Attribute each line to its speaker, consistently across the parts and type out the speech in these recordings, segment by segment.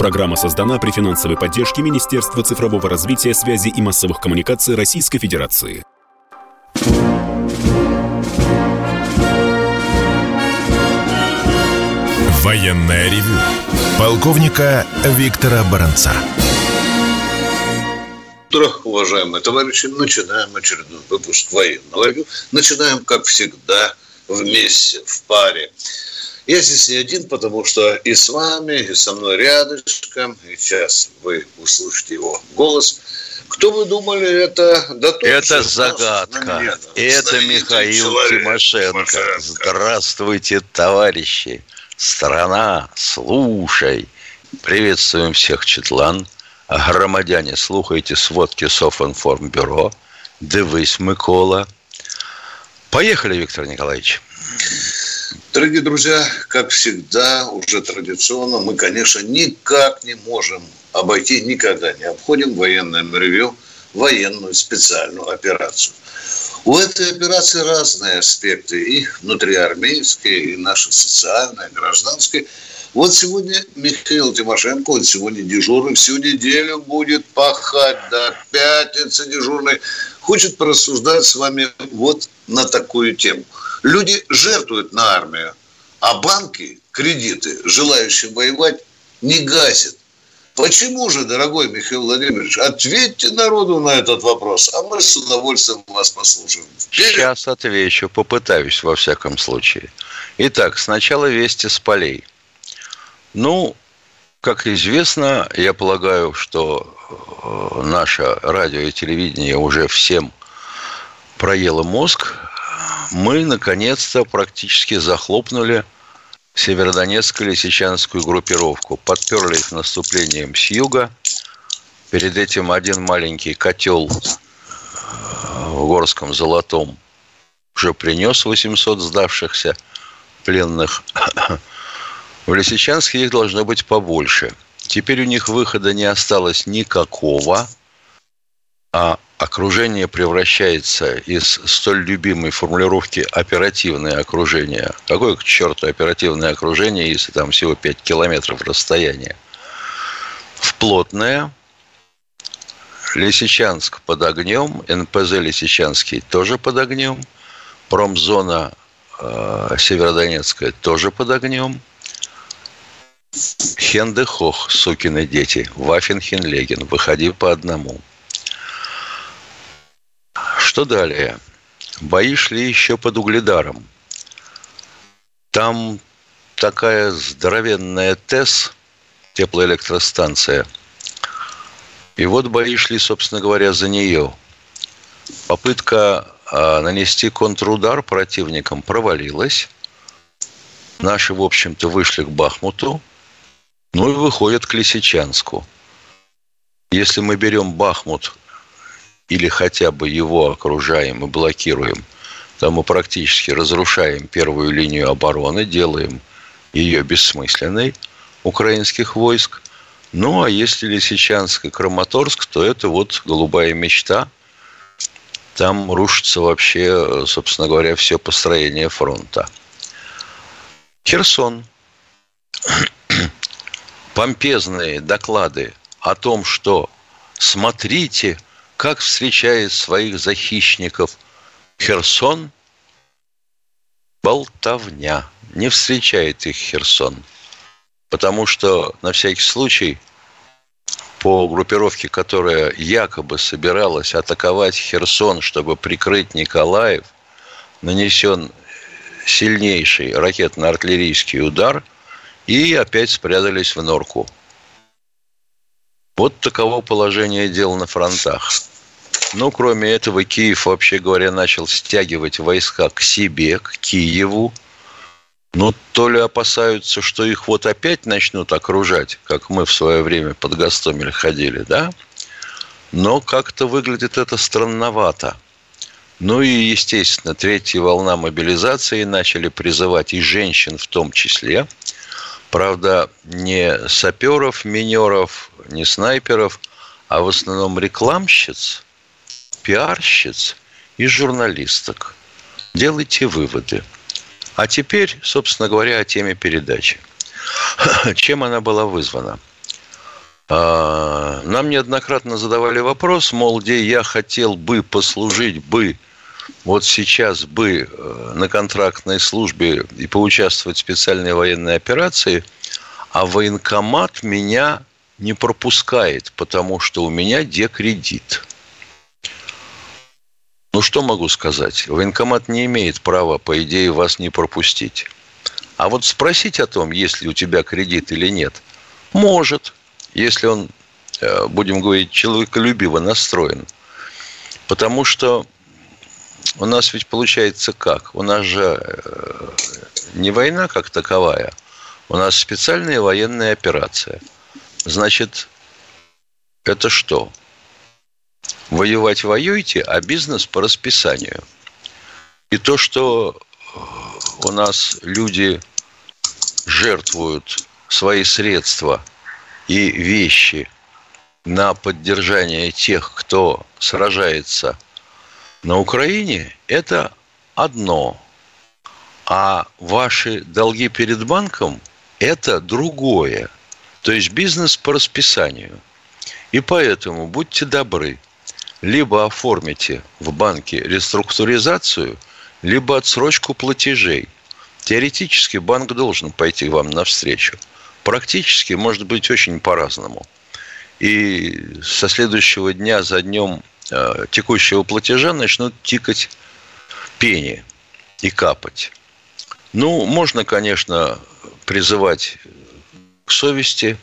Speaker 1: Программа создана при финансовой поддержке Министерства цифрового развития, связи и массовых коммуникаций Российской Федерации.
Speaker 2: Военная ревю. Полковника Виктора Баранца.
Speaker 3: Утро, уважаемые товарищи. Начинаем очередной выпуск военного ревю. Начинаем, как всегда, вместе, в паре. Я здесь не один, потому что и с вами, и со мной рядышком, и сейчас вы услышите его голос. Кто вы думали, это...
Speaker 4: Да это загадка. Это Михаил Тимошенко. Тимошенко. Здравствуйте, товарищи. Страна, слушай. Приветствуем всех, Четлан. Громадяне, слухайте сводки Софинформбюро. Дивись, Микола. Поехали, Виктор Николаевич.
Speaker 3: Дорогие друзья, как всегда, уже традиционно, мы, конечно, никак не можем обойти, никогда не обходим военное ревю, военную специальную операцию. У этой операции разные аспекты, и внутриармейские, и наши социальные, гражданские. Вот сегодня Михаил Тимошенко, он сегодня дежурный, всю неделю будет пахать до пятницы дежурный. Хочет порассуждать с вами вот на такую тему – Люди жертвуют на армию, а банки кредиты, желающие воевать, не гасят. Почему же, дорогой Михаил Владимирович, ответьте народу на этот вопрос, а мы с удовольствием вас послушаем.
Speaker 4: Вперед. Сейчас отвечу, попытаюсь во всяком случае. Итак, сначала вести с полей. Ну, как известно, я полагаю, что э, наше радио и телевидение уже всем проело мозг мы наконец-то практически захлопнули северодонецко-лисичанскую группировку. Подперли их наступлением с юга. Перед этим один маленький котел в Горском Золотом уже принес 800 сдавшихся пленных. В Лисичанске их должно быть побольше. Теперь у них выхода не осталось никакого, а окружение превращается из столь любимой формулировки оперативное окружение. Какое к черту оперативное окружение, если там всего 5 километров расстояния? В плотное. Лисичанск под огнем, НПЗ Лисичанский тоже под огнем, промзона э, Северодонецкая тоже под огнем. Хендехох, сукины дети, Вафенхенлеген, выходи по одному – что далее? Бои шли еще под Угледаром. Там такая здоровенная ТЭС, теплоэлектростанция. И вот бои шли, собственно говоря, за нее. Попытка а, нанести контрудар противникам провалилась. Наши, в общем-то, вышли к Бахмуту. Ну и выходят к Лисичанску. Если мы берем Бахмут или хотя бы его окружаем и блокируем, то мы практически разрушаем первую линию обороны, делаем ее бессмысленной украинских войск. Ну, а если Лисичанск и Краматорск, то это вот голубая мечта. Там рушится вообще, собственно говоря, все построение фронта. Херсон. Помпезные доклады о том, что смотрите – как встречает своих захищников Херсон, болтовня. Не встречает их Херсон. Потому что, на всякий случай, по группировке, которая якобы собиралась атаковать Херсон, чтобы прикрыть Николаев, нанесен сильнейший ракетно-артиллерийский удар, и опять спрятались в норку. Вот таково положение дел на фронтах. Ну, кроме этого, Киев, вообще говоря, начал стягивать войска к себе, к Киеву. Ну, то ли опасаются, что их вот опять начнут окружать, как мы в свое время под Гастомель ходили, да? Но как-то выглядит это странновато. Ну и, естественно, третья волна мобилизации начали призывать и женщин в том числе. Правда, не саперов, минеров, не снайперов, а в основном рекламщиц – пиарщиц и журналисток. Делайте выводы. А теперь, собственно говоря, о теме передачи. Чем она была вызвана? А, нам неоднократно задавали вопрос, мол, где я хотел бы послужить бы вот сейчас бы э, на контрактной службе и поучаствовать в специальной военной операции, а военкомат меня не пропускает, потому что у меня декредит. Ну, что могу сказать? Военкомат не имеет права, по идее, вас не пропустить. А вот спросить о том, есть ли у тебя кредит или нет, может если он, э, будем говорить, человеколюбиво настроен. Потому что у нас ведь получается как? У нас же э, не война как таковая, у нас специальная военная операция. Значит, это что? Воевать воюете, а бизнес по расписанию. И то, что у нас люди жертвуют свои средства и вещи на поддержание тех, кто сражается на Украине, это одно. А ваши долги перед банком – это другое. То есть бизнес по расписанию. И поэтому будьте добры, либо оформите в банке реструктуризацию, либо отсрочку платежей. Теоретически банк должен пойти вам навстречу – Практически может быть очень по-разному. И со следующего дня за днем текущего платежа начнут тикать пени и капать. Ну, можно, конечно, призывать к совести,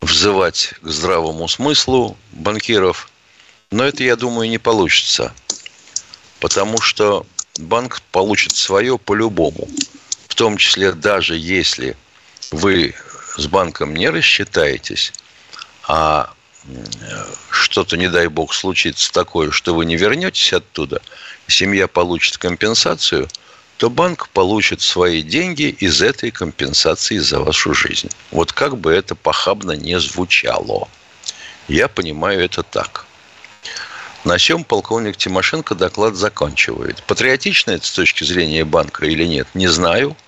Speaker 4: взывать к здравому смыслу банкиров, но это, я думаю, не получится, потому что банк получит свое по-любому, в том числе даже если вы с банком не рассчитаетесь, а что-то, не дай бог, случится такое, что вы не вернетесь оттуда, семья получит компенсацию, то банк получит свои деньги из этой компенсации за вашу жизнь. Вот как бы это похабно не звучало. Я понимаю это так. На чем полковник Тимошенко доклад заканчивает. Патриотично это с точки зрения банка или нет, не знаю –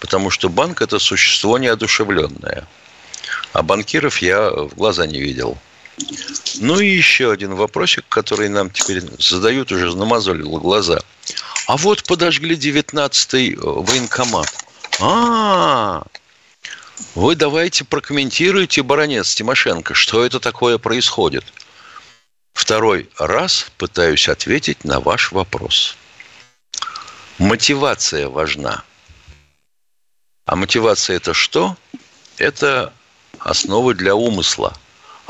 Speaker 4: Потому что банк – это существо неодушевленное. А банкиров я в глаза не видел. Ну и еще один вопросик, который нам теперь задают, уже намазолило глаза. А вот подожгли 19-й э, военкомат. А, вы давайте прокомментируйте, баронец Тимошенко, что это такое происходит. Второй раз пытаюсь ответить на ваш вопрос. Мотивация важна. А мотивация это что? Это основа для умысла.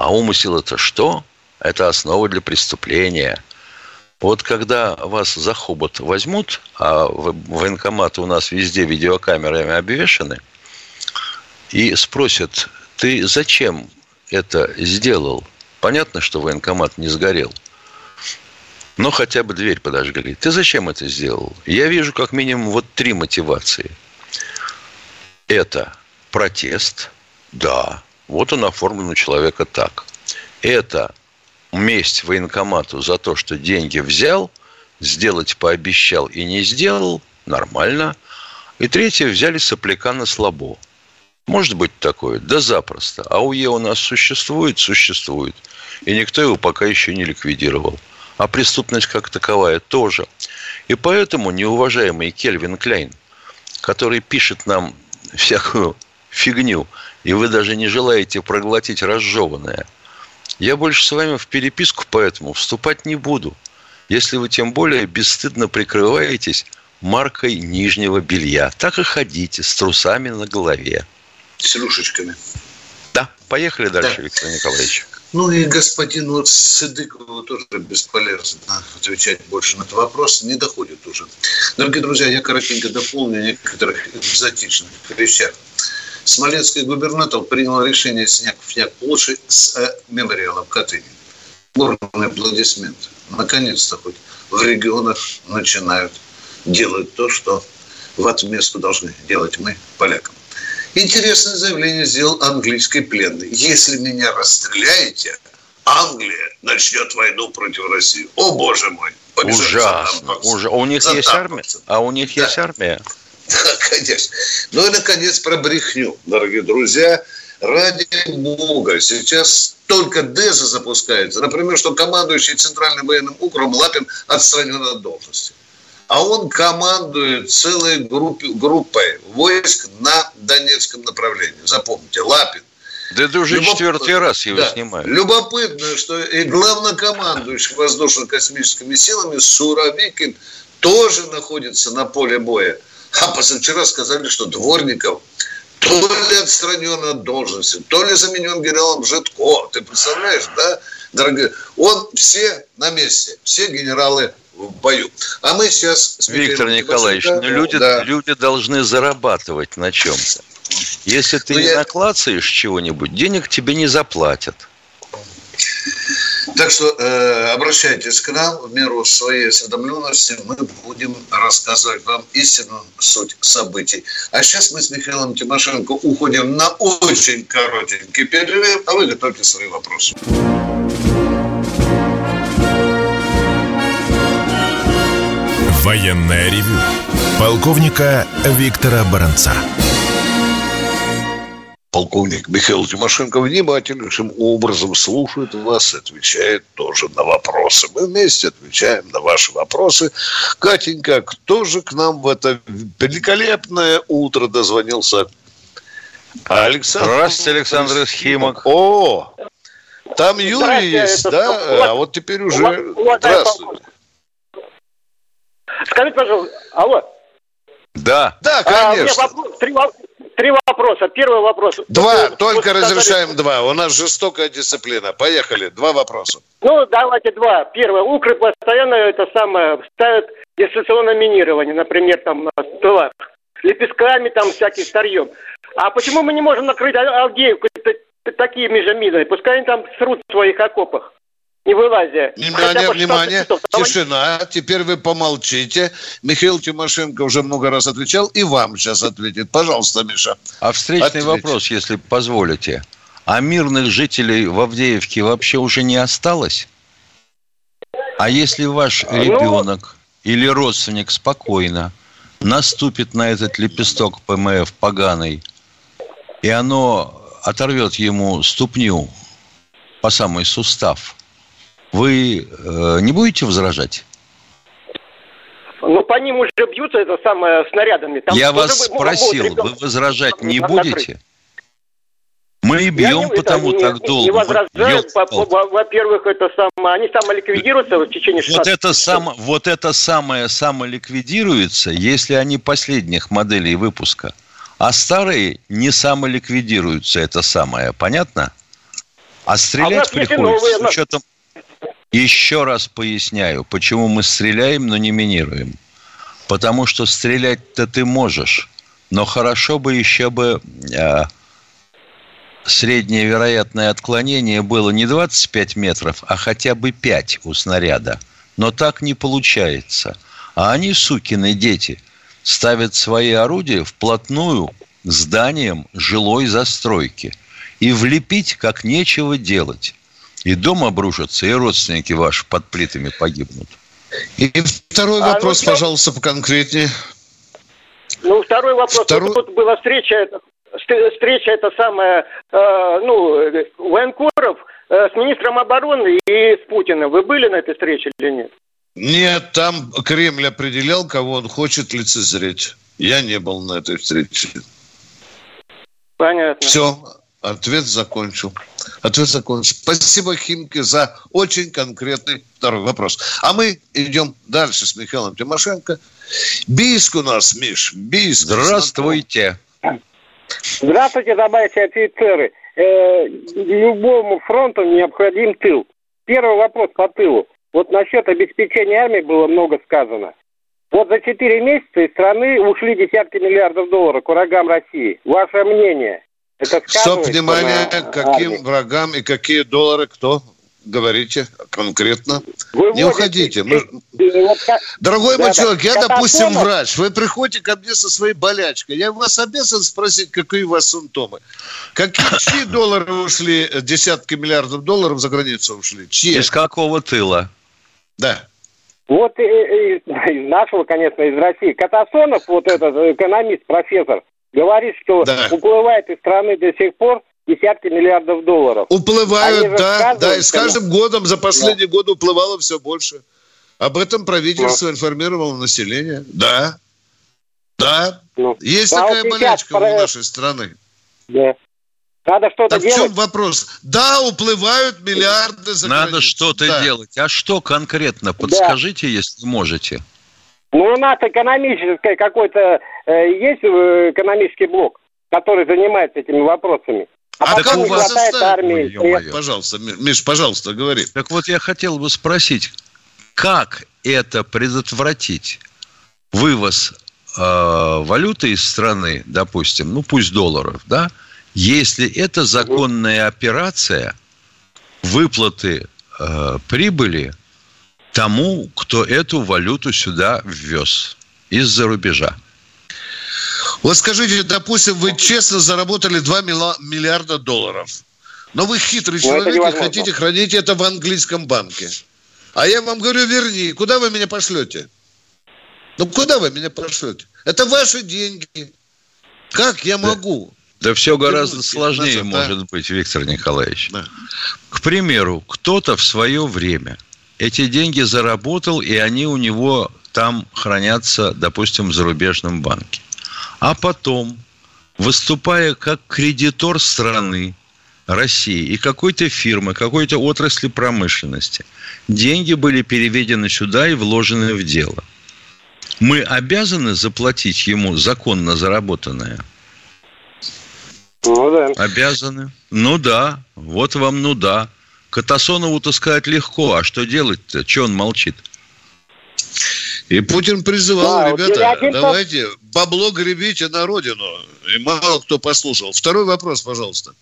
Speaker 4: А умысел это что? Это основа для преступления. Вот когда вас за хобот возьмут, а военкоматы у нас везде видеокамерами обвешаны, и спросят, ты зачем это сделал? Понятно, что военкомат не сгорел. Но хотя бы дверь подожгли. Ты зачем это сделал? Я вижу как минимум вот три мотивации – это протест, да, вот он оформлен у человека так. Это месть военкомату за то, что деньги взял, сделать пообещал и не сделал, нормально. И третье, взяли сопляка на слабо. Может быть такое? Да запросто. АУЕ у нас существует? Существует. И никто его пока еще не ликвидировал. А преступность как таковая тоже. И поэтому неуважаемый Кельвин Кляйн, который пишет нам всякую фигню, и вы даже не желаете проглотить разжеванное. Я больше с вами в переписку поэтому вступать не буду, если вы тем более бесстыдно прикрываетесь маркой нижнего белья. Так и ходите с трусами на голове.
Speaker 3: С рюшечками.
Speaker 4: Да, поехали дальше, да. Виктор Николаевич.
Speaker 3: Ну и господину Сыдыкову тоже бесполезно отвечать больше на этот вопрос, не доходит уже. Дорогие друзья, я коротенько дополню некоторых экзотичных вещах. Смоленский губернатор принял решение снять фняк площадь с э, мемориалом Катынин. Бурные аплодисменты. Наконец-то хоть в регионах начинают делать то, что в отместку должны делать мы, полякам. Интересное заявление сделал английский пленный. Если меня расстреляете, Англия начнет войну против России. О, боже мой!
Speaker 4: Ужасно. Уже. У них есть армия? А у них да. есть армия?
Speaker 3: Конечно. Ну и, наконец, про брехню, дорогие друзья. Ради бога, сейчас только ДЭЗа запускается. Например, что командующий Центральным военным округом Лапин отстранен от должности. А он командует целой группе, группой войск на Донецком направлении. Запомните, Лапин.
Speaker 4: Да это уже Любоп... четвертый раз его да. снимают.
Speaker 3: Любопытно, что и главнокомандующий воздушно-космическими силами Суровикин тоже находится на поле боя. А позавчера сказали, что Дворников то ли отстранен от должности, то ли заменен генералом Житко. Ты представляешь, да, дорогие? Он все на месте, все генералы в бою. А мы сейчас...
Speaker 4: Виктор Николаевич, ну, люди, да. люди должны зарабатывать на чем-то. Если ты Но ну, не я... наклацаешь чего-нибудь, денег тебе не заплатят.
Speaker 3: Так что э, обращайтесь к нам в меру своей осведомленности. Мы будем рассказывать вам истинную суть событий. А сейчас мы с Михаилом Тимошенко уходим на очень коротенький перерыв, а вы готовьте свои вопросы.
Speaker 2: Военная ревю. Полковника Виктора Баранца
Speaker 3: полковник Михаил Тимошенко внимательнейшим образом слушает вас и отвечает тоже на вопросы. Мы вместе отвечаем на ваши вопросы. Катенька, кто же к нам в это великолепное утро дозвонился?
Speaker 4: Александр. Здравствуйте, Александр Схимок.
Speaker 3: О, там Юрий есть, да? А вот теперь уже... Здравствуйте.
Speaker 5: Скажите, пожалуйста, алло.
Speaker 3: Да. Да, конечно. А,
Speaker 5: вопрос, три, три вопроса. Первый вопрос.
Speaker 3: Два, вот, только вот, разрешаем сказали... два. У нас жестокая дисциплина. Поехали, два вопроса.
Speaker 5: Ну, давайте два. Первое. Укры постоянно это самое ставят дистанционное минирование, например, там на тылах. Лепестками, там, всяким старьем. А почему мы не можем накрыть Авдеевку такими же минами? Пускай они там срут в своих окопах не вылазя.
Speaker 3: Внимание, внимание, часов. тишина. Теперь вы помолчите. Михаил Тимошенко уже много раз отвечал, и вам сейчас ответит. Пожалуйста, Миша.
Speaker 4: А встречный ответь. вопрос, если позволите. А мирных жителей в Авдеевке вообще уже не осталось? А если ваш ну... ребенок или родственник спокойно наступит на этот лепесток ПМФ поганый, и оно оторвет ему ступню по самый сустав – вы э, не будете возражать?
Speaker 5: Ну, по ним уже бьются, это самое, снарядами.
Speaker 4: Там Я вас спросил, вы возражать не будете? Мы бьем, не, потому это, так не, долго. Не
Speaker 5: возражаю. Во-первых, это самое, они самоликвидируются в течение 16
Speaker 4: вот это, сам, вот это самое самоликвидируется, если они последних моделей выпуска. А старые не самоликвидируются, это самое. Понятно? А стрелять а приходится новые, с учетом... Еще раз поясняю, почему мы стреляем, но не минируем. Потому что стрелять-то ты можешь, но хорошо бы еще бы э, среднее вероятное отклонение было не 25 метров, а хотя бы 5 у снаряда. Но так не получается. А они, сукины дети, ставят свои орудия вплотную к зданиям жилой застройки. И влепить как нечего делать. И дом обрушится, и родственники ваши под плитами погибнут.
Speaker 3: И второй а, вопрос, ну, пожалуйста, поконкретнее.
Speaker 5: Ну, второй вопрос. Второй... Тут была встреча, встреча это самая, э, ну, военкоров э, с министром обороны и с Путиным. Вы были на этой встрече или нет?
Speaker 3: Нет, там Кремль определял, кого он хочет лицезреть. Я не был на этой встрече.
Speaker 5: Понятно.
Speaker 3: Все, ответ закончил. Ответ закончен. Спасибо, Химки, за очень конкретный второй вопрос. А мы идем дальше с Михаилом Тимошенко. Бийск у нас, Миш, Бийск.
Speaker 4: Здравствуйте.
Speaker 5: Здравствуйте, товарищи офицеры. Э, любому фронту необходим тыл. Первый вопрос по тылу. Вот насчет обеспечения армии было много сказано. Вот за 4 месяца из страны ушли десятки миллиардов долларов к врагам России. Ваше мнение?
Speaker 3: Это Стоп, внимание, каким армии. врагам и какие доллары, кто? Говорите конкретно. Вы не уходите. Мы... Дорогой да, мой человек, я, допустим, врач. Вы приходите ко мне со своей болячкой. Я вас обязан спросить, какие у вас симптомы. Какие чьи доллары ушли, десятки миллиардов долларов за границу ушли?
Speaker 4: Чьи? Из какого тыла?
Speaker 3: Да.
Speaker 5: Вот из, из нашего, конечно, из России. Катасонов, вот этот экономист, профессор, говорит, что да. уплывает из страны до сих пор десятки миллиардов долларов.
Speaker 3: Уплывают, да, да, и с каждым годом за последний да. год уплывало все больше. Об этом правительство ну. информировало население. Да. Да. Ну. Есть а такая вот болячка про... у нашей страны.
Speaker 5: Да. Надо что-то
Speaker 3: так делать. в чем вопрос? Да, уплывают миллиарды за
Speaker 4: Надо что-то да. делать. А что конкретно? Подскажите, да. если можете.
Speaker 5: Ну, у нас экономическое какой-то э, есть э, экономический блок, который занимается этими вопросами.
Speaker 3: А, а потом не хватает армии. Пожалуйста, Миш, пожалуйста, говори.
Speaker 4: Так вот, я хотел бы спросить, как это предотвратить? Вывоз э, валюты из страны, допустим, ну пусть долларов, да, если это законная операция выплаты э, прибыли тому, кто эту валюту сюда ввез из-за рубежа.
Speaker 3: Вот скажите, допустим, вы честно заработали 2 миллиарда долларов. Но вы хитрый Но ну, человек и хотите хранить это в английском банке. А я вам говорю, верни. Куда вы меня пошлете? Ну, куда вы меня пошлете? Это ваши деньги. Как я могу?
Speaker 4: Да все гораздо сложнее назад, может да? быть, Виктор Николаевич. Да. К примеру, кто-то в свое время эти деньги заработал, и они у него там хранятся, допустим, в зарубежном банке. А потом, выступая как кредитор страны, России и какой-то фирмы, какой-то отрасли промышленности, деньги были переведены сюда и вложены в дело. Мы обязаны заплатить ему законно заработанное – ну да. Обязаны. Ну да. Вот вам ну да. Катасонову-то сказать легко, а что делать-то? Че он молчит?
Speaker 3: И Путин призывал, да, ребята, вот давайте бабло гребите на родину. И мало кто послушал. Второй вопрос, пожалуйста.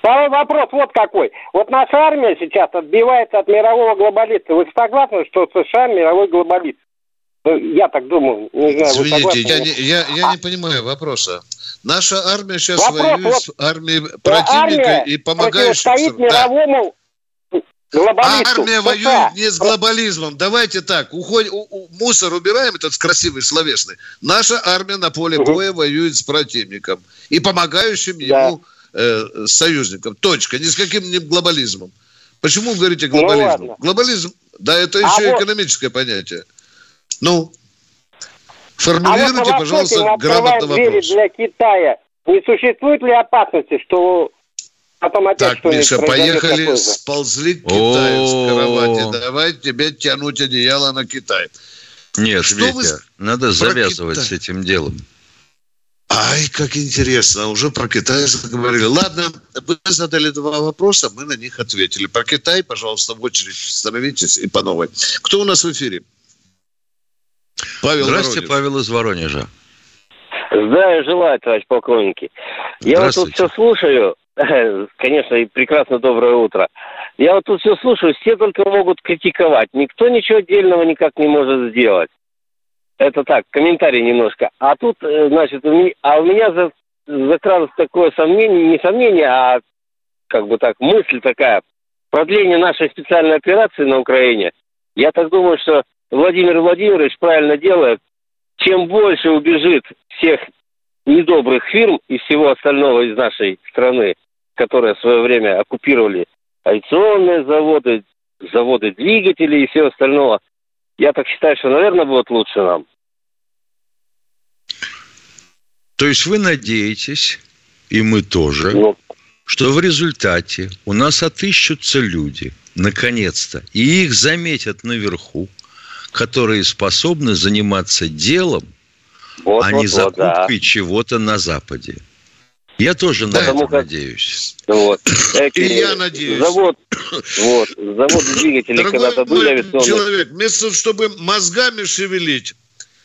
Speaker 5: Второй вопрос вот какой. Вот наша армия сейчас отбивается от мирового глобалиста. Вы согласны, что США мировой глобалист? Ну, я так думаю. Не знаю,
Speaker 3: Извините, я не, я, я а... не понимаю вопроса. Наша армия сейчас Вопрос, воюет вот, с армией противника армия и помогающих...
Speaker 5: Стоит мировому глобалисту.
Speaker 3: Армия США. воюет не с глобализмом. Давайте так, уходим, мусор убираем этот красивый словесный. Наша армия на поле угу. боя воюет с противником и помогающим да. ему э, союзникам. Точка. Ни с каким не глобализмом. Почему вы говорите глобализм? Ну, Глобализм, да, это а еще вот... экономическое понятие. Ну, Формулируйте, а вот пожалуйста, грамотно вопрос.
Speaker 5: для Китая. Не существует ли опасности, что потом опять
Speaker 3: Так, Миша, поехали, сползли к Китаю с кровати. Давай тебе тянуть одеяло на Китай.
Speaker 4: Нет, что Витя, вы... надо завязывать Китай? с этим делом.
Speaker 3: Ай, как интересно, уже про Китай заговорили. Ладно, вы задали два вопроса, мы на них ответили. Про Китай, пожалуйста, в очередь становитесь и по новой. Кто у нас в эфире?
Speaker 4: Павел Здравствуйте, Воронеж. Павел из Воронежа.
Speaker 6: Здравия желаю, товарищ полковники. Я вот тут все слушаю. Конечно, и прекрасно доброе утро. Я вот тут все слушаю, все только могут критиковать. Никто ничего отдельного никак не может сделать. Это так, комментарий немножко. А тут, э, значит, у меня, а у меня за, закралось такое сомнение, не сомнение, а как бы так, мысль такая. Продление нашей специальной операции на Украине. Я так думаю, что Владимир Владимирович правильно делает. Чем больше убежит всех недобрых фирм и всего остального из нашей страны, которые в свое время оккупировали авиационные заводы, заводы двигателей и все остальное, я так считаю, что, наверное, будет лучше нам.
Speaker 4: То есть вы надеетесь, и мы тоже, ну, что в результате у нас отыщутся люди, наконец-то, и их заметят наверху, которые способны заниматься делом, вот, а вот, не закупкой да. чего-то на Западе. Я тоже на это как... надеюсь.
Speaker 3: Вот. И я надеюсь.
Speaker 6: Завод, вот, завод двигателей
Speaker 3: когда-то были авиационные. человек, вместо чтобы мозгами шевелить,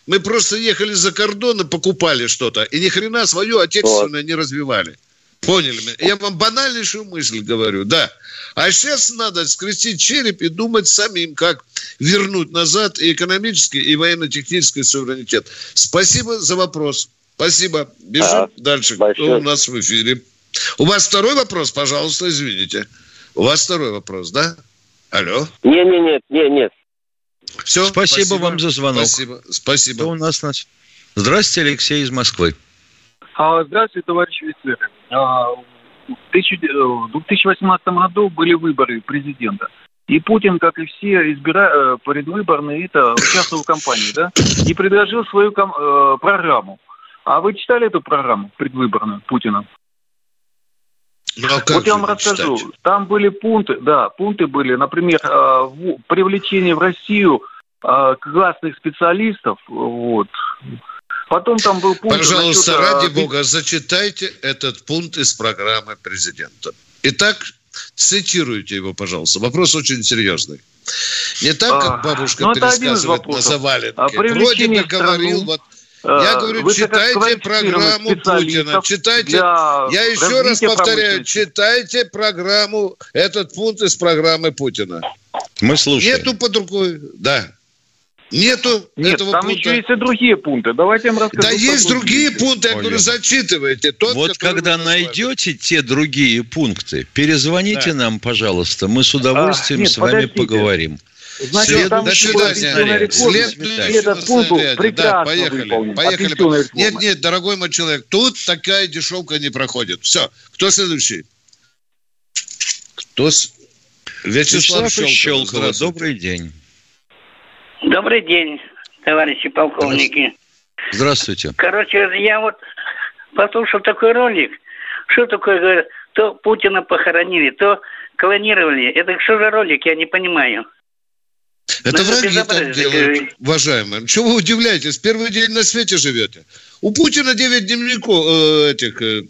Speaker 3: мы просто ехали за кордон и покупали что-то. И ни хрена свою отечественное вот. не развивали. Поняли меня? Я вам банальнейшую мысль говорю, да. А сейчас надо скрестить череп и думать самим, как вернуть назад и экономический, и военно-технический суверенитет. Спасибо за вопрос. Спасибо. Бежим а, дальше. Большое. Кто у нас в эфире? У вас второй вопрос, пожалуйста, извините. У вас второй вопрос, да? Алло?
Speaker 6: Нет, нет, нет, нет, нет.
Speaker 4: Все, спасибо, спасибо вам за звонок.
Speaker 3: Спасибо. Спасибо.
Speaker 4: Кто у нас? Здравствуйте, Алексей из Москвы.
Speaker 7: А, здравствуйте, товарищ офицеры. А, в 2018 году были выборы президента. И Путин, как и все избира... предвыборные, это участвовал в кампании, да, и предложил свою ком... программу. А вы читали эту программу предвыборную Путина? Ну, а вот я вам расскажу. Читать? Там были пункты, да, пункты были, например, привлечение в Россию классных специалистов, вот, Потом там был
Speaker 3: пункт... Пожалуйста, насчет, ради а... бога, зачитайте этот пункт из программы президента. Итак, цитируйте его, пожалуйста. Вопрос очень серьезный. Не так, как бабушка а, пересказывает на заваленке. А Вроде бы говорил, вот я говорю, Вы читайте программу Путина. Читайте. Я еще раз повторяю, читайте программу, этот пункт из программы Путина.
Speaker 4: Мы слушаем.
Speaker 3: Нету под рукой. Да. Нету
Speaker 7: Нет,
Speaker 3: этого
Speaker 7: там пункта. еще есть и другие пункты. Давайте я вам расскажу.
Speaker 3: Да есть другие пункты, я говорю, зачитывайте.
Speaker 4: Тот, вот когда найдете те другие пункты, перезвоните да. нам, пожалуйста. Мы с удовольствием а, нет, с вами подождите. поговорим.
Speaker 7: Значит, там до свидания. Следующий этот пункт прекрасно да,
Speaker 3: поехали, выполнен. Поехали. Нет, нет, дорогой мой человек, тут такая дешевка не проходит. Все. Кто следующий? Кто с...
Speaker 4: Вячеслав, Вячеслав Щелкова. Добрый день.
Speaker 8: Добрый день, товарищи полковники.
Speaker 4: Здравствуйте.
Speaker 8: Короче, я вот послушал такой ролик, что такое, говорят, то Путина похоронили, то клонировали. Это что за ролик, я не понимаю.
Speaker 3: Это ну, враги так делают, уважаемые. Чего вы удивляетесь? Первый день на свете живете. У Путина 9 дневников э, этих... Э,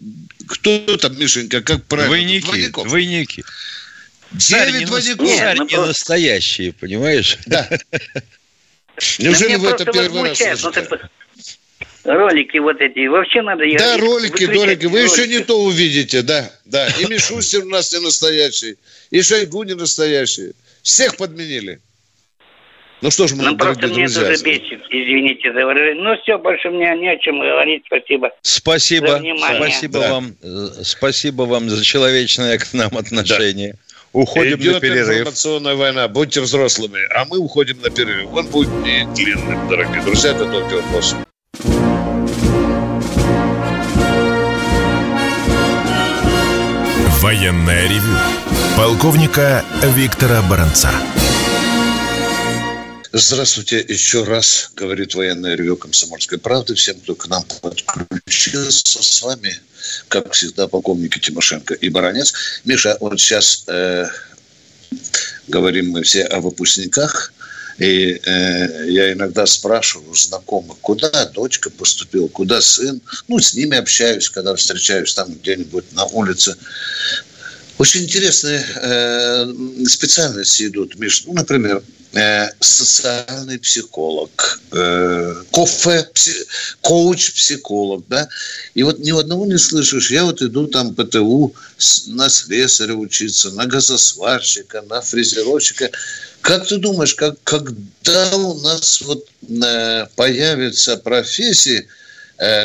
Speaker 3: кто там, Мишенька, как правильно?
Speaker 4: Двойники. Двойников. Двойники. Девять двойников. Царь не ну, настоящие, понимаешь?
Speaker 3: Да. Неужели вы это первый раз слышите?
Speaker 8: Ролики вот эти. Вообще надо...
Speaker 3: Да, ролики, ролики. Вы еще не то увидите, да. Да. И Мишустин у нас не настоящий. И Шойгу не настоящий. Всех подменили. Ну что ж, мы,
Speaker 8: ну, просто мне друзья, тоже бесит, извините за выражение. Ну все, больше мне не о чем говорить. Спасибо.
Speaker 4: Спасибо. За внимание. Спасибо да. вам. Э, спасибо вам за человечное к нам отношение. Да. Уходим
Speaker 3: Идет
Speaker 4: на перерыв.
Speaker 3: информационная война. Будьте взрослыми. А мы уходим на перерыв. Он будет не длинным, дорогие друзья. Это только вопрос.
Speaker 2: Военная ревю. Полковника Виктора Баранца.
Speaker 3: Здравствуйте еще раз, говорит военное ревю «Комсомольской правды». Всем, кто к нам подключился, с вами, как всегда, полковники Тимошенко и Баранец. Миша, вот сейчас э, говорим мы все о выпускниках. И э, я иногда спрашиваю знакомых, куда дочка поступила, куда сын. Ну, с ними общаюсь, когда встречаюсь там где-нибудь на улице. Очень интересные э, специальности идут, Миш. Ну, например, э, социальный психолог, э, кофе, пси, коуч-психолог, да. И вот ни одного не слышишь. Я вот иду там ПТУ на слесаря учиться, на газосварщика, на фрезеровщика. Как ты думаешь, как, когда у нас вот э, появятся профессии –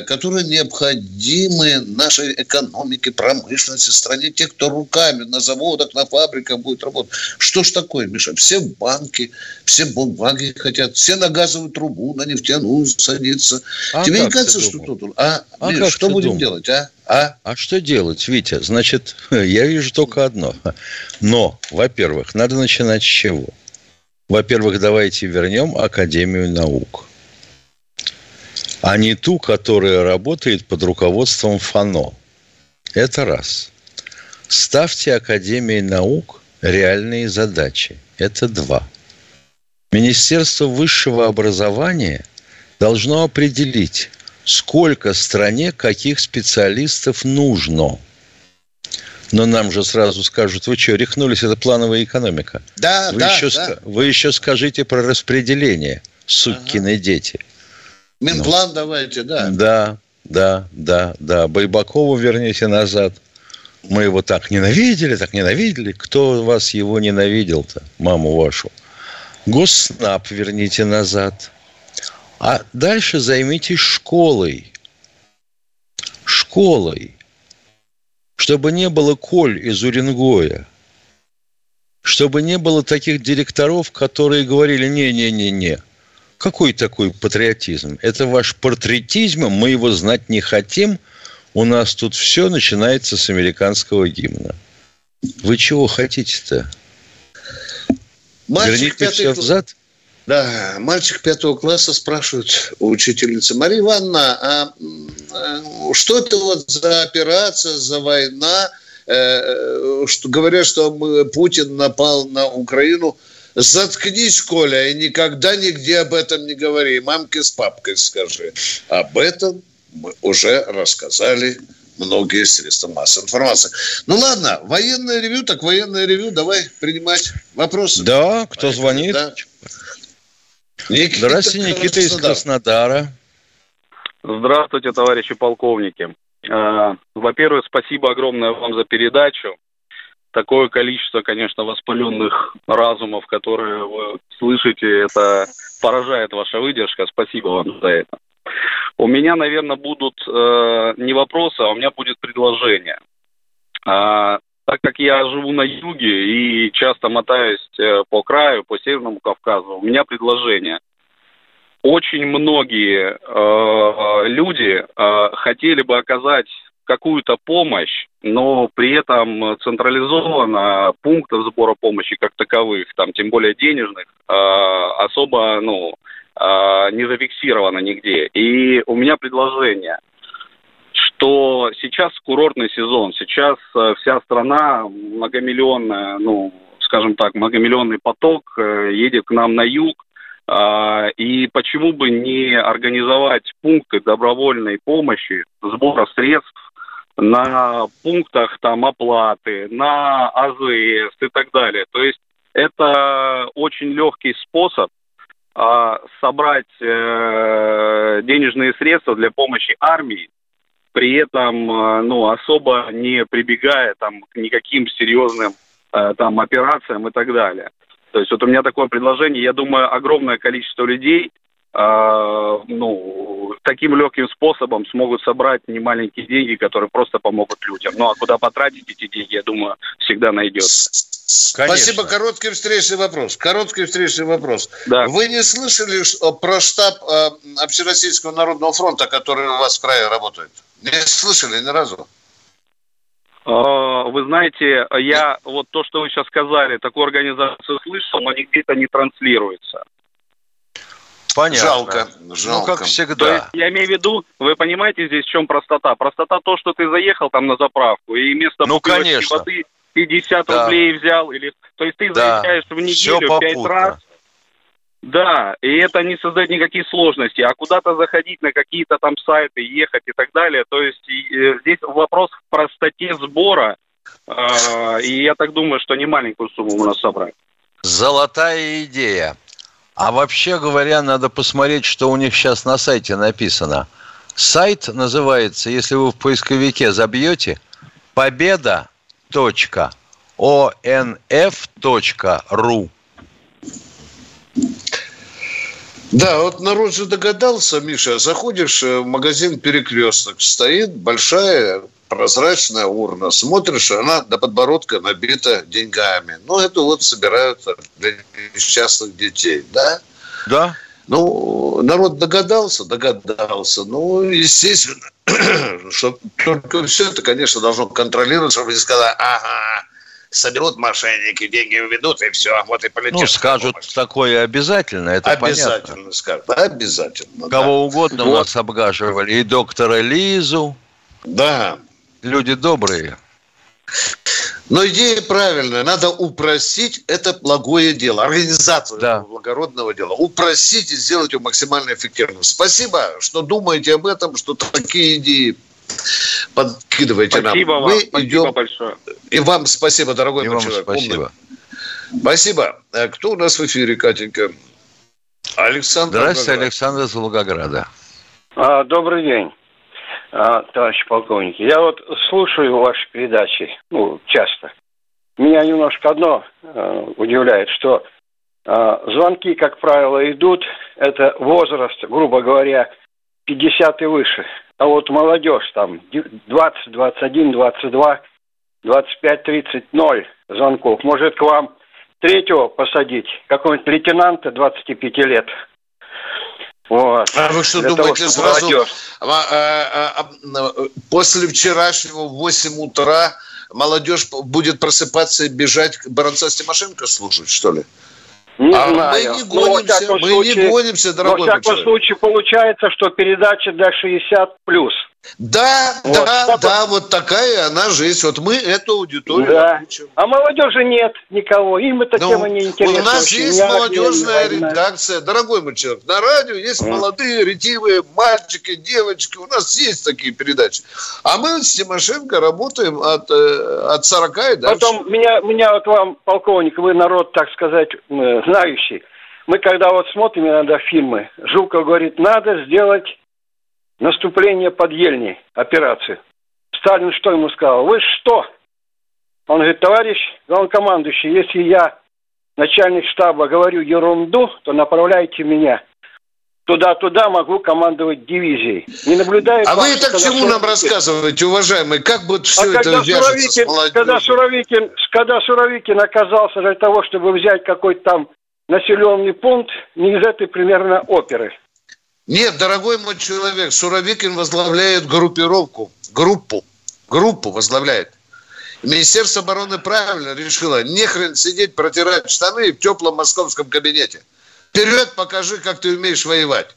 Speaker 3: которые необходимы нашей экономике, промышленности, стране, те, кто руками на заводах, на фабриках будет работать. Что ж такое, Миша? Все банки, все бумаги хотят, все на газовую трубу, на нефтяную садиться. А Тебе не кажется, что тут... А, а Миш, что будем думал? делать, а?
Speaker 4: А? а что делать, Витя? Значит, я вижу только одно. Но, во-первых, надо начинать с чего? Во-первых, давайте вернем Академию наук а не ту, которая работает под руководством ФАНО. Это раз. Ставьте Академии наук реальные задачи. Это два. Министерство высшего образования должно определить, сколько стране каких специалистов нужно. Но нам же сразу скажут, вы что, рехнулись, это плановая экономика.
Speaker 3: Да,
Speaker 4: вы
Speaker 3: да,
Speaker 4: еще,
Speaker 3: да.
Speaker 4: Вы еще скажите про распределение, сукины ага. дети.
Speaker 3: Минплан ну, давайте, да.
Speaker 4: Да, да, да, да. Байбакова верните назад. Мы его так ненавидели, так ненавидели. Кто вас его ненавидел-то, маму вашу? Госснаб верните назад. А дальше займитесь школой. Школой. Чтобы не было Коль из Уренгоя. Чтобы не было таких директоров, которые говорили, не-не-не-не, какой такой патриотизм? Это ваш патриотизм, мы его знать не хотим. у нас тут все начинается с американского гимна. Вы чего хотите-то?
Speaker 3: Мальчик Верните все взад? Да, мальчик пятого класса спрашивает у учительницы. Мария Ивановна, а, а что это вот за операция, за война? Э, что, говорят, что Путин напал на Украину. Заткнись, Коля, и никогда нигде об этом не говори. Мамке с папкой скажи. Об этом мы уже рассказали многие средства массовой информации. Ну ладно, военное ревю, так военное ревю. Давай принимать вопросы.
Speaker 4: Да, кто звонит? Да. Никита Здравствуйте, Никита из Краснодара.
Speaker 9: Здравствуйте, товарищи полковники. А, во-первых, спасибо огромное вам за передачу. Такое количество, конечно, воспаленных разумов, которые вы слышите, это поражает ваша выдержка. Спасибо вам за это. У меня, наверное, будут э, не вопросы, а у меня будет предложение. А, так как я живу на юге и часто мотаюсь э, по краю, по Северному Кавказу, у меня предложение. Очень многие э, люди э, хотели бы оказать какую-то помощь, но при этом централизованно пунктов сбора помощи как таковых, там тем более денежных, э, особо ну, э, не зафиксировано нигде. И у меня предложение, что сейчас курортный сезон, сейчас э, вся страна многомиллионная, ну, скажем так, многомиллионный поток э, едет к нам на юг, э, и почему бы не организовать пункты добровольной помощи, сбора средств на пунктах там оплаты, на АЗС и так далее. То есть это очень легкий способ а, собрать э, денежные средства для помощи армии, при этом э, ну, особо не прибегая там, к никаким серьезным э, там, операциям и так далее. То есть вот у меня такое предложение, я думаю, огромное количество людей ну, таким легким способом смогут собрать немаленькие деньги, которые просто помогут людям. Ну а куда потратить эти деньги, я думаю, всегда найдется.
Speaker 3: Конечно. Спасибо. Короткий встречный вопрос. Короткий встречный вопрос. Да. Вы не слышали про штаб э, Общероссийского народного фронта, который у вас в крае работает? Не слышали ни разу?
Speaker 9: А, вы знаете, я вот то, что вы сейчас сказали, такую организацию слышал, но нигде это не транслируется.
Speaker 4: Понятно.
Speaker 3: Жалко, жалко.
Speaker 4: Ну, как всегда.
Speaker 9: То есть, я имею в виду, вы понимаете здесь в чем простота? Простота то, что ты заехал там на заправку, и вместо
Speaker 4: ну, конечно.
Speaker 9: воды 50 да. рублей взял, или то есть ты да. заезжаешь в неделю пять раз. Да, и это не создает никаких сложностей. А куда-то заходить на какие-то там сайты, ехать и так далее. То есть и, э, здесь вопрос в простоте сбора. Э, и я так думаю, что не маленькую сумму у нас собрать.
Speaker 4: Золотая идея. А вообще говоря, надо посмотреть, что у них сейчас на сайте написано. Сайт называется, если вы в поисковике забьете, победа onf.ru.
Speaker 3: Да, вот народ же догадался, Миша, заходишь в магазин «Перекресток», стоит большая прозрачная урна, смотришь, она до подбородка набита деньгами. Ну, это вот собирают для несчастных детей, да?
Speaker 4: Да.
Speaker 3: Ну, народ догадался, догадался. Ну, естественно, что только все это, конечно, должно контролироваться, чтобы не сказать, ага, соберут мошенники, деньги введут, и все, вот и полетят.
Speaker 4: Ну, скажут такое обязательно, это
Speaker 3: Обязательно
Speaker 4: понятно.
Speaker 3: скажут, обязательно.
Speaker 4: Кого да. угодно вот. у нас обгаживали, и доктора Лизу.
Speaker 3: Да.
Speaker 4: Люди добрые.
Speaker 3: Но идея правильная. Надо упростить это благое дело, организацию
Speaker 4: да.
Speaker 3: благородного дела. Упростить и сделать его максимально эффективным. Спасибо, что думаете об этом, что такие идеи подкидываете
Speaker 9: спасибо
Speaker 3: нам.
Speaker 9: Вам, Мы спасибо идем... большое.
Speaker 3: И вам спасибо, дорогой
Speaker 4: и
Speaker 3: мой человек.
Speaker 4: Спасибо.
Speaker 3: Умный. Спасибо. А кто у нас в эфире, Катенька? Александр.
Speaker 4: Здравствуйте, Волгоград. Александр из Волгограда.
Speaker 10: А, добрый день. А, товарищ полковник, я вот слушаю ваши передачи, ну, часто. Меня немножко одно э, удивляет, что э, звонки, как правило, идут, это возраст, грубо говоря, 50 и выше. А вот молодежь там 20, 21, 22, 25, 30, 0 звонков. Может, к вам третьего посадить, какого-нибудь лейтенанта 25 лет.
Speaker 3: Вот. А вы что Для думаете, того, сразу а, а, а, после вчерашнего в 8 утра молодежь будет просыпаться и бежать Баранца Тимошенко слушать, что ли?
Speaker 10: Не а знаю.
Speaker 3: Мы не гонимся, мы случае, не гонимся, дорогой
Speaker 10: Но, во всяком случае, получается, что передача для 60+. плюс.
Speaker 3: Да, вот. да, да, вот такая она жизнь. Вот мы эту аудиторию
Speaker 10: да. А молодежи нет никого. Им эта ну, тема не интересна.
Speaker 3: У нас очень. есть Я молодежная редакция. Дорогой мой человек, на радио есть mm. молодые, ретивые мальчики, девочки. У нас есть такие передачи. А мы с Тимошенко работаем от, э, от 40 и дальше.
Speaker 10: Потом, меня, меня вот вам, полковник, вы народ, так сказать, знающий. Мы когда вот смотрим иногда фильмы, Жуков говорит, надо сделать наступление под Ельней, операцию. Сталин что ему сказал? Вы что? Он говорит, товарищ главнокомандующий, если я, начальник штаба, говорю ерунду, то направляйте меня. Туда-туда могу командовать дивизией. Не наблюдаю...
Speaker 3: А вы это к чему нам рассказываете, уважаемые? Как будет все а это вяжется
Speaker 10: с когда Суровикин, когда Суровикин оказался для того, чтобы взять какой-то там населенный пункт, не из этой примерно оперы.
Speaker 3: Нет, дорогой мой человек, Суровикин возглавляет группировку, группу, группу возглавляет. Министерство обороны правильно решило, не хрен сидеть, протирать штаны в теплом московском кабинете. Вперед покажи, как ты умеешь воевать.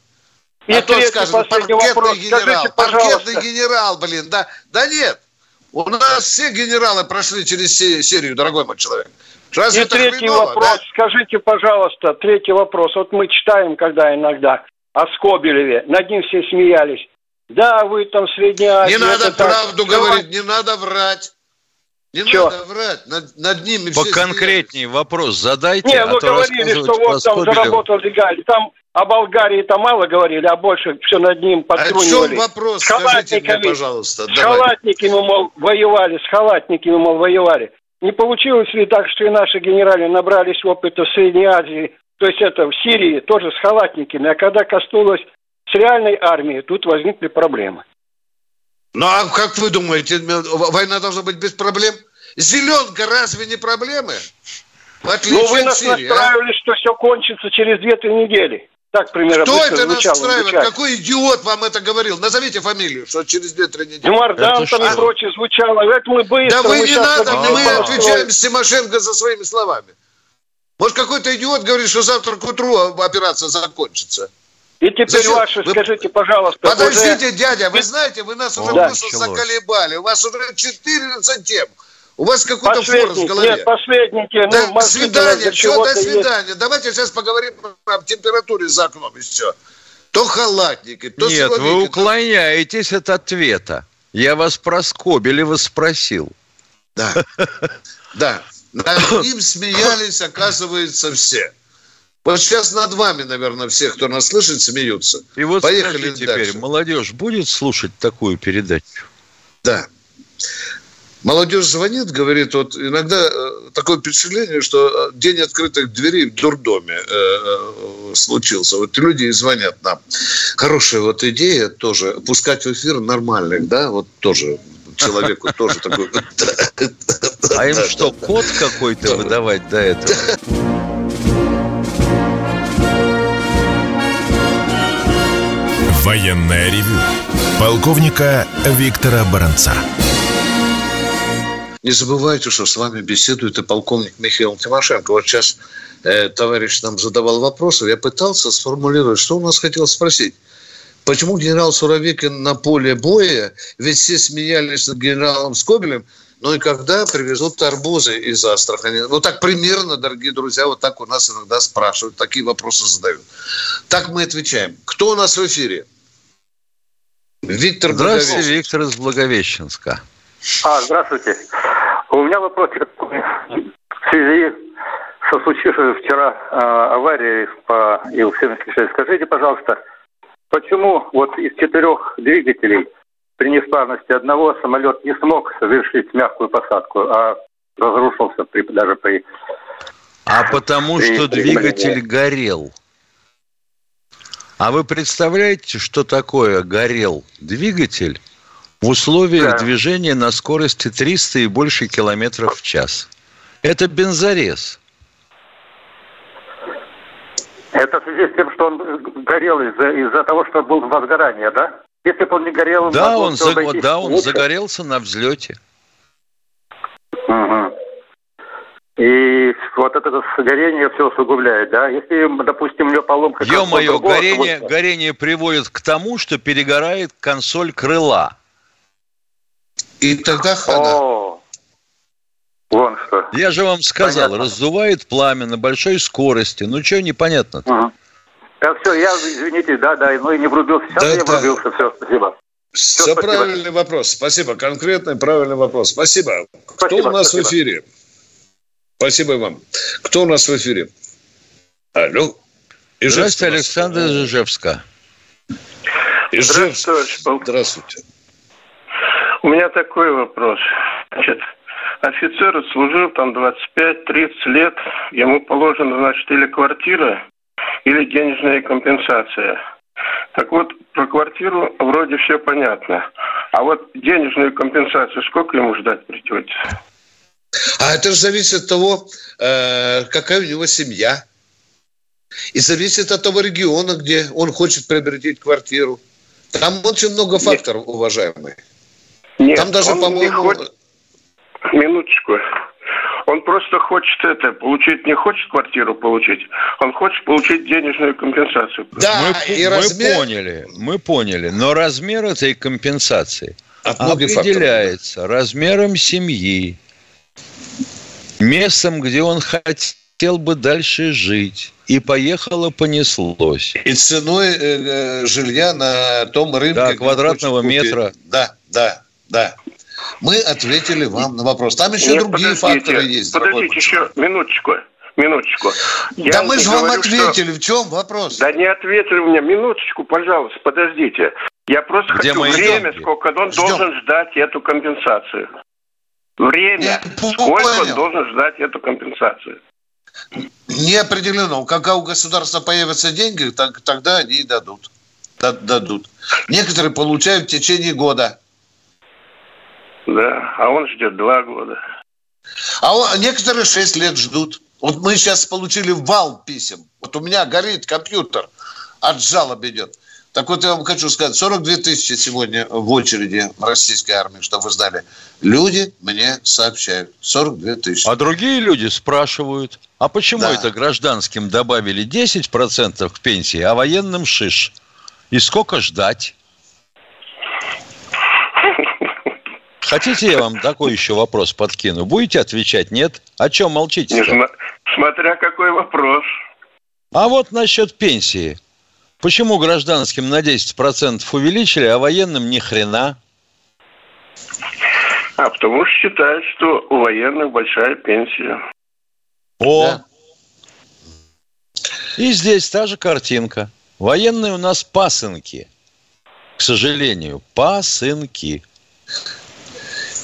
Speaker 3: И а то скажет, паркетный вопрос. генерал, Скажите, паркетный генерал, блин, да, да нет. У нас все генералы прошли через серию, дорогой мой человек.
Speaker 10: Разве и третий хреново, вопрос, да? скажите, пожалуйста, третий вопрос. Вот мы читаем, когда иногда о Скобелеве. Над ним все смеялись. Да, вы там Средняя
Speaker 3: Не надо правду так... говорить, не надо врать. Не Чё? надо врать, над, над ними
Speaker 4: По все вопрос задайте. Не,
Speaker 10: а вы говорили, что вот там заработал легально. Там о Болгарии-то мало говорили, а больше все над ним подтрунивали.
Speaker 3: О чем вопрос, скажите мне, пожалуйста.
Speaker 10: С халатниками, мол, воевали, с халатниками, мол, воевали. Не получилось ли так, что и наши генерали набрались опыта в Средней Азии то есть это в Сирии тоже с халатниками, а когда коснулось с реальной армией, тут возникли проблемы.
Speaker 3: Ну а как вы думаете, война должна быть без проблем? Зеленка разве не проблемы?
Speaker 10: Ну вы нас Сирии, а? настраивали, а? что все кончится через 2-3 недели. Так примерно
Speaker 3: Кто это настраивает? Звучало. Какой идиот вам это говорил? Назовите фамилию, что через 2-3 недели.
Speaker 10: Мардан там и прочее звучало. Это мы быстро.
Speaker 3: Да вы не надо, мы отвечаем с Тимошенко за своими словами. Может, какой-то идиот говорит, что завтра к утру операция закончится.
Speaker 10: И теперь Зачем? ваши, вы... скажите, пожалуйста.
Speaker 3: Подождите, уже... дядя, вы знаете, вы нас уже да. заколебали. У вас уже 14 тем. У вас какой-то форс в голове. Нет,
Speaker 10: посредники.
Speaker 3: До ну, свидания, все, до свидания. Есть. Давайте сейчас поговорим о температуре за окном и все. То халатники, то
Speaker 4: Нет, вы уклоняетесь от ответа. Я вас про Скобелева спросил.
Speaker 3: Да, да. Над ним смеялись, оказывается, все. Вот сейчас над вами, наверное, все, кто нас слышит, смеются.
Speaker 4: И вот Поехали теперь, дальше. молодежь будет слушать такую передачу?
Speaker 3: Да. Молодежь звонит, говорит, вот иногда э, такое впечатление, что э, день открытых дверей в дурдоме э, э, случился. Вот люди звонят нам. Хорошая вот идея тоже, пускать в эфир нормальных, да, вот тоже человеку тоже такой.
Speaker 4: А им что, код какой-то выдавать до этого?
Speaker 2: Военная ревю. Полковника Виктора Баранца.
Speaker 3: Не забывайте, что с вами беседует и полковник Михаил Тимошенко. Вот сейчас э, товарищ нам задавал вопросы. Я пытался сформулировать, что он нас хотел спросить. Почему генерал Суровикин на поле боя? Ведь все смеялись над генералом Скобелем. Ну и когда привезут арбузы из Астрахани? Ну так примерно, дорогие друзья, вот так у нас иногда спрашивают, такие вопросы задают. Так мы отвечаем. Кто у нас в эфире?
Speaker 4: Виктор Здравствуйте, Виктор из Благовещенска.
Speaker 11: А, здравствуйте. У меня вопрос в связи со случившейся вчера э, аварией по Ил-76. Скажите, пожалуйста, Почему вот из четырех двигателей при неисправности одного самолет не смог совершить мягкую посадку, а разрушился при, даже при...
Speaker 4: А потому при, что при двигатель горел. А вы представляете, что такое горел двигатель в условиях да. движения на скорости 300 и больше километров в час? Это бензорез.
Speaker 11: Это в связи с тем, что он горел из-за из того, что был возгорание, да? Если бы он не горел...
Speaker 4: Да, он, за... да, он загорелся на взлете.
Speaker 11: Угу. И вот это горение все усугубляет, да? Если, допустим, у него поломка...
Speaker 4: Ё-моё, горение, вот... горение приводит к тому, что перегорает консоль крыла.
Speaker 3: И тогда хана. О,
Speaker 11: вон что.
Speaker 4: Я же вам сказал, Понятно. раздувает пламя на большой скорости. Ну, что непонятно -то?
Speaker 11: Угу. Да, все, я, извините, да, да, ну и не врубился. Сейчас да, я да. врубился, все, спасибо.
Speaker 3: Все, За спасибо. правильный вопрос. Спасибо. Конкретный правильный вопрос. Спасибо. спасибо Кто у нас спасибо. в эфире? Спасибо вам. Кто у нас в эфире? Алло.
Speaker 4: Ижевск Здравствуйте, Александр из Ижевска.
Speaker 3: Ижевск. Здравствуйте. Здравствуйте.
Speaker 12: У меня такой вопрос. Значит, офицер служил там 25-30 лет, ему положена, значит, или квартира, или денежная компенсация. Так вот, про квартиру вроде все понятно. А вот денежную компенсацию сколько ему ждать придется?
Speaker 3: А это же зависит от того, э, какая у него семья. И зависит от того региона, где он хочет приобретить квартиру. Там очень много факторов, Нет. уважаемые.
Speaker 12: Нет, Там даже, по-моему... Хочет... Минуточку. Он просто хочет это получить, не хочет квартиру получить, он хочет получить денежную компенсацию.
Speaker 4: Да, мы, и размер... мы поняли, мы поняли. Но размер этой компенсации От определяется факторов. размером семьи, местом, где он хотел бы дальше жить. И поехало, понеслось.
Speaker 3: И ценой э, э жилья на том рынке.
Speaker 4: Да, квадратного метра.
Speaker 3: Да, да, да. Мы ответили вам на вопрос. Там еще Нет, другие факторы есть.
Speaker 12: Подождите еще минуточку. Минуточку.
Speaker 3: Я да мы же вам ответили. Что... В чем вопрос?
Speaker 12: Да не ответили мне. Минуточку, пожалуйста, подождите. Я просто Где хочу время, идем? сколько он Ждем. должен ждать эту компенсацию. Время. Я сколько понял. он должен ждать эту компенсацию.
Speaker 3: Не определено. Когда у государства появятся деньги, так, тогда они и дадут. Дадут. Некоторые получают в течение года.
Speaker 12: Да, а он ждет два года.
Speaker 3: А он, некоторые шесть лет ждут. Вот мы сейчас получили вал писем. Вот у меня горит компьютер, от жалоб идет. Так вот, я вам хочу сказать, 42 тысячи сегодня в очереди в российской армии, чтобы вы знали. Люди мне сообщают. 42 тысячи.
Speaker 4: А другие люди спрашивают, а почему да. это гражданским добавили 10% к пенсии, а военным шиш? И сколько ждать? Хотите, я вам такой еще вопрос подкину? Будете отвечать? Нет? О чем молчите? -то?
Speaker 12: Смотря какой вопрос.
Speaker 4: А вот насчет пенсии. Почему гражданским на 10% увеличили, а военным ни хрена?
Speaker 12: А потому что считают, что у военных большая пенсия.
Speaker 4: О! Да. И здесь та же картинка. Военные у нас пасынки. К сожалению, пасынки.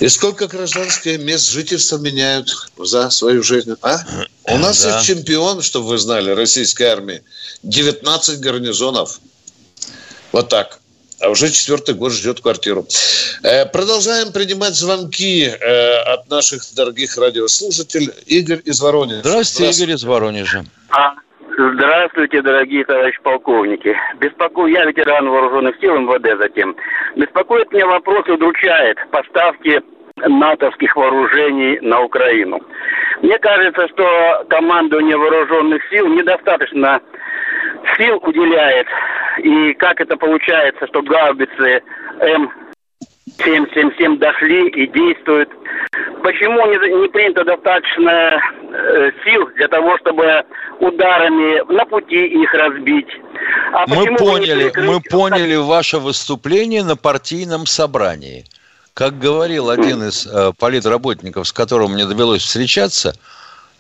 Speaker 3: И сколько гражданских мест жительства меняют за свою жизнь? А? У нас да. есть чемпион, чтобы вы знали, российской армии. 19 гарнизонов. Вот так. А уже четвертый год ждет квартиру. Э, продолжаем принимать звонки э, от наших дорогих радиослушателей. Игорь из Воронежа.
Speaker 4: Здравствуйте, Здравствуйте. Игорь из Воронежа.
Speaker 13: Здравствуйте, дорогие товарищи полковники. Беспокою, я ветеран вооруженных сил МВД затем. Беспокоит меня вопрос и удручает поставки натовских вооружений на Украину. Мне кажется, что командование вооруженных сил недостаточно сил уделяет. И как это получается, что гаубицы М 777 дошли и действуют. Почему не, не принято достаточно э, сил для того, чтобы ударами на пути их разбить?
Speaker 4: А мы поняли, мы поняли ваше выступление на партийном собрании. Как говорил один из э, политработников, с которым мне довелось встречаться,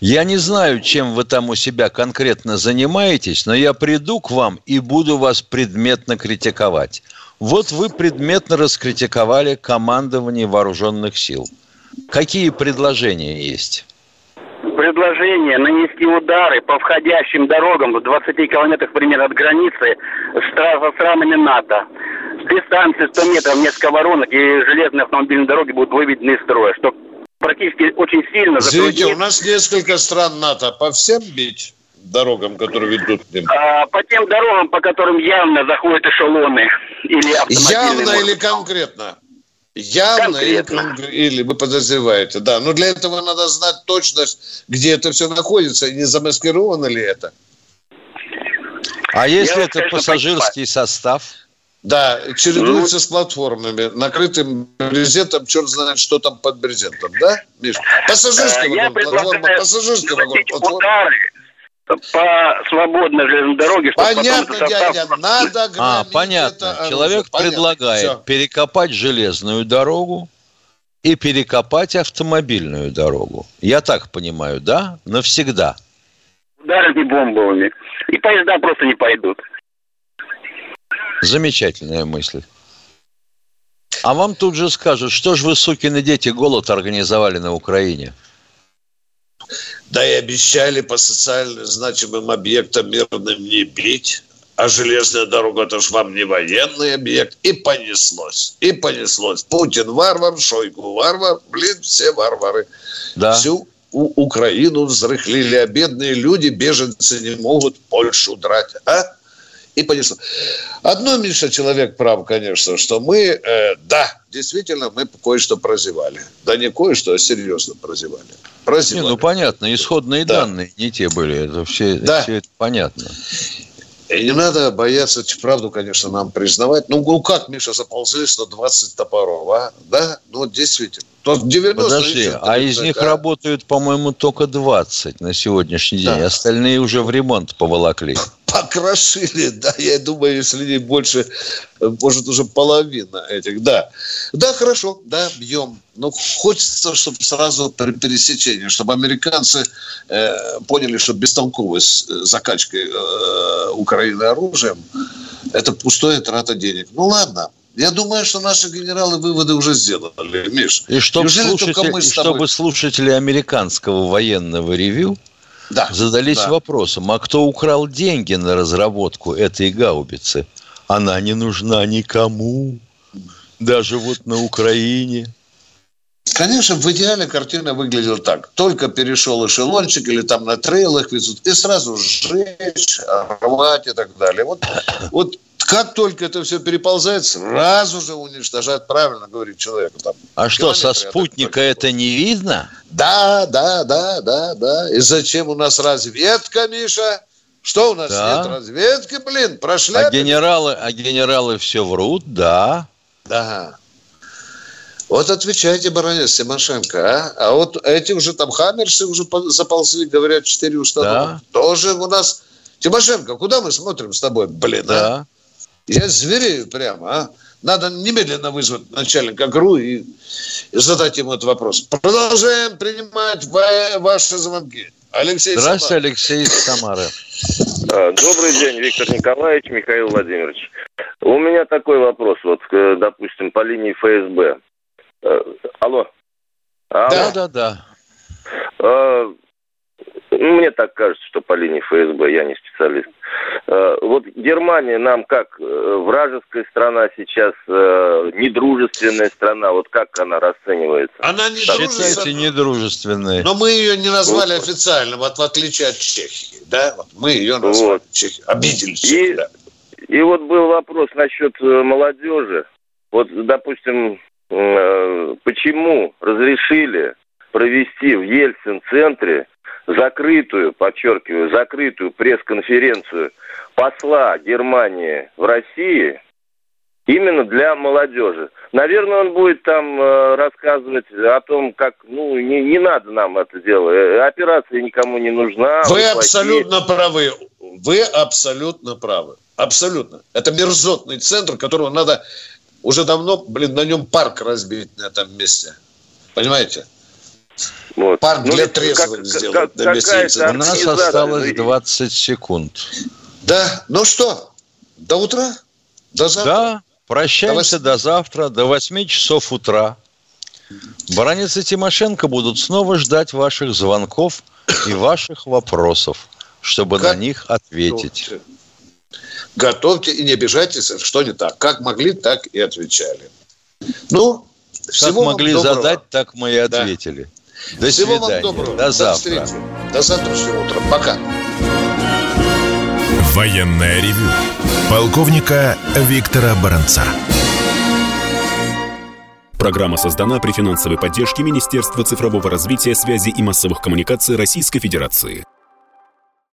Speaker 4: я не знаю, чем вы там у себя конкретно занимаетесь, но я приду к вам и буду вас предметно критиковать. Вот вы предметно раскритиковали командование вооруженных сил. Какие предложения есть?
Speaker 13: Предложение нанести удары по входящим дорогам в 20 километрах примерно от границы с странами НАТО. С дистанции 100 метров несколько воронок и железные автомобильные дороги будут выведены из строя, что практически очень сильно
Speaker 3: затруднит... Извините, у нас несколько стран НАТО. По всем бить? Дорогам, которые ведут к ним?
Speaker 13: А, по тем дорогам, по которым явно заходят эшелоны или
Speaker 3: Явно или конкретно? Явно или, или вы подозреваете, да. Но для этого надо знать точность, где это все находится, и не замаскировано ли это.
Speaker 4: А если Я, это конечно, пассажирский понимаю. состав?
Speaker 3: Да, чередуется ну, с платформами, накрытым брезентом, черт знает, что там под брезентом, да, Миш? Пассажирский вагон, платформа, пассажирский вагон, платформа
Speaker 13: по свободной железной дороге.
Speaker 3: Понятно, потом дядя, надо
Speaker 4: А, понятно. Это Человек понятно. предлагает Все. перекопать железную дорогу и перекопать автомобильную дорогу. Я так понимаю, да? Навсегда.
Speaker 13: Ударами бомбовыми. И поезда просто не пойдут.
Speaker 4: Замечательная мысль. А вам тут же скажут, что же вы, сукины дети, голод организовали на Украине?
Speaker 3: Да и обещали по социально значимым объектам мирным не бить. А железная дорога, это ж вам не военный объект. И понеслось. И понеслось. Путин варвар, Шойгу варвар. Блин, все варвары. Да. Всю у Украину взрыхлили, а бедные люди, беженцы, не могут Польшу драть. А? И понесло. Одно, Миша, человек прав, конечно, что мы, э, да, действительно, мы кое-что прозевали. Да не кое-что, а серьезно прозевали.
Speaker 4: прозевали. Не, ну понятно, исходные да. данные не те были, это все, да. все это понятно.
Speaker 3: И не надо бояться, правду, конечно, нам признавать. Ну, ну как, Миша, заползли 120 топоров, а? Да? Ну, действительно.
Speaker 4: То 90 Подожди, 30, а из них а? работают, по-моему, только 20 на сегодняшний день. Да. Остальные уже в ремонт поволокли
Speaker 3: покрошили, да, я думаю, если не больше, может, уже половина этих, да. Да, хорошо, да, бьем. Но хочется, чтобы сразу при пересечении, чтобы американцы э, поняли, что бестолковость закачкой э, Украины оружием – это пустая трата денег. Ну, ладно, я думаю, что наши генералы выводы уже сделали, Миш.
Speaker 4: И чтобы, слушатели, и чтобы слушатели американского военного ревю да, задались да. вопросом, а кто украл деньги на разработку этой гаубицы? Она не нужна никому, даже вот на Украине.
Speaker 3: Конечно, в идеале картина выглядела так. Только перешел эшелончик или там на трейлах везут, и сразу сжечь, рвать и так далее. Вот, вот как только это все переползает, сразу же уничтожать, правильно говорит человек. Там,
Speaker 4: а что, со спутника это не видно?
Speaker 3: Да, да, да, да, да. И зачем у нас разведка, Миша? Что у нас да. нет разведки, блин, прошли.
Speaker 4: А генералы, а генералы все врут, да.
Speaker 3: Да. Вот отвечайте, баронец Тимошенко, а? А вот эти уже там хаммерсы уже заползли, говорят, четыре установки. Да. Тоже у нас... Тимошенко, куда мы смотрим с тобой, блин, а? да. а? Я зверею прямо, а? Надо немедленно вызвать начальника ГРУ и, задать ему этот вопрос. Продолжаем принимать ваши звонки.
Speaker 4: Алексей Здравствуйте, Самара. Алексей из Самары.
Speaker 14: А, добрый день, Виктор Николаевич, Михаил Владимирович. У меня такой вопрос, вот, допустим, по линии ФСБ. Э, алло.
Speaker 4: Алло. Да, да, да.
Speaker 14: Мне так кажется, что по линии ФСБ, я не специалист. Э, вот Германия нам как э, вражеская страна сейчас, э, недружественная страна, вот как она расценивается?
Speaker 3: Она
Speaker 4: недружественная. Считайте недружественной.
Speaker 3: Но мы ее не назвали вот. официально, вот в отличие от Чехии, да? Вот мы ее назвали вот. Чехию, обидели Чехию,
Speaker 14: и, да. И вот был вопрос насчет молодежи. Вот, допустим, почему разрешили провести в Ельцин-центре закрытую, подчеркиваю, закрытую пресс-конференцию посла Германии в России именно для молодежи. Наверное, он будет там э, рассказывать о том, как, ну, не, не надо нам это дело. Э, операция никому не нужна.
Speaker 3: Вы абсолютно правы. Вы абсолютно правы. Абсолютно. Это мерзотный центр, которого надо уже давно, блин, на нем парк разбить на этом месте. Понимаете?
Speaker 4: Вот. Парк ну, для трезвых сделать. Как, У нас осталось 20 секунд.
Speaker 3: Да, ну что, до утра?
Speaker 4: До завтра? Да, прощаемся до, 8... до завтра, до 8 часов утра. Баранец и Тимошенко будут снова ждать ваших звонков и ваших вопросов, чтобы как... на них ответить.
Speaker 3: Готовьте и не обижайтесь, что не так. Как могли, так и отвечали. Ну,
Speaker 4: как всего могли задать, так мы и ответили. Да. До Всего свидания.
Speaker 3: вам доброго.
Speaker 4: До завтра.
Speaker 3: До, До завтрашнего утра. Пока.
Speaker 2: Военное ревю полковника Виктора Баранца.
Speaker 1: Программа создана при финансовой поддержке Министерства цифрового развития, связи и массовых коммуникаций Российской Федерации.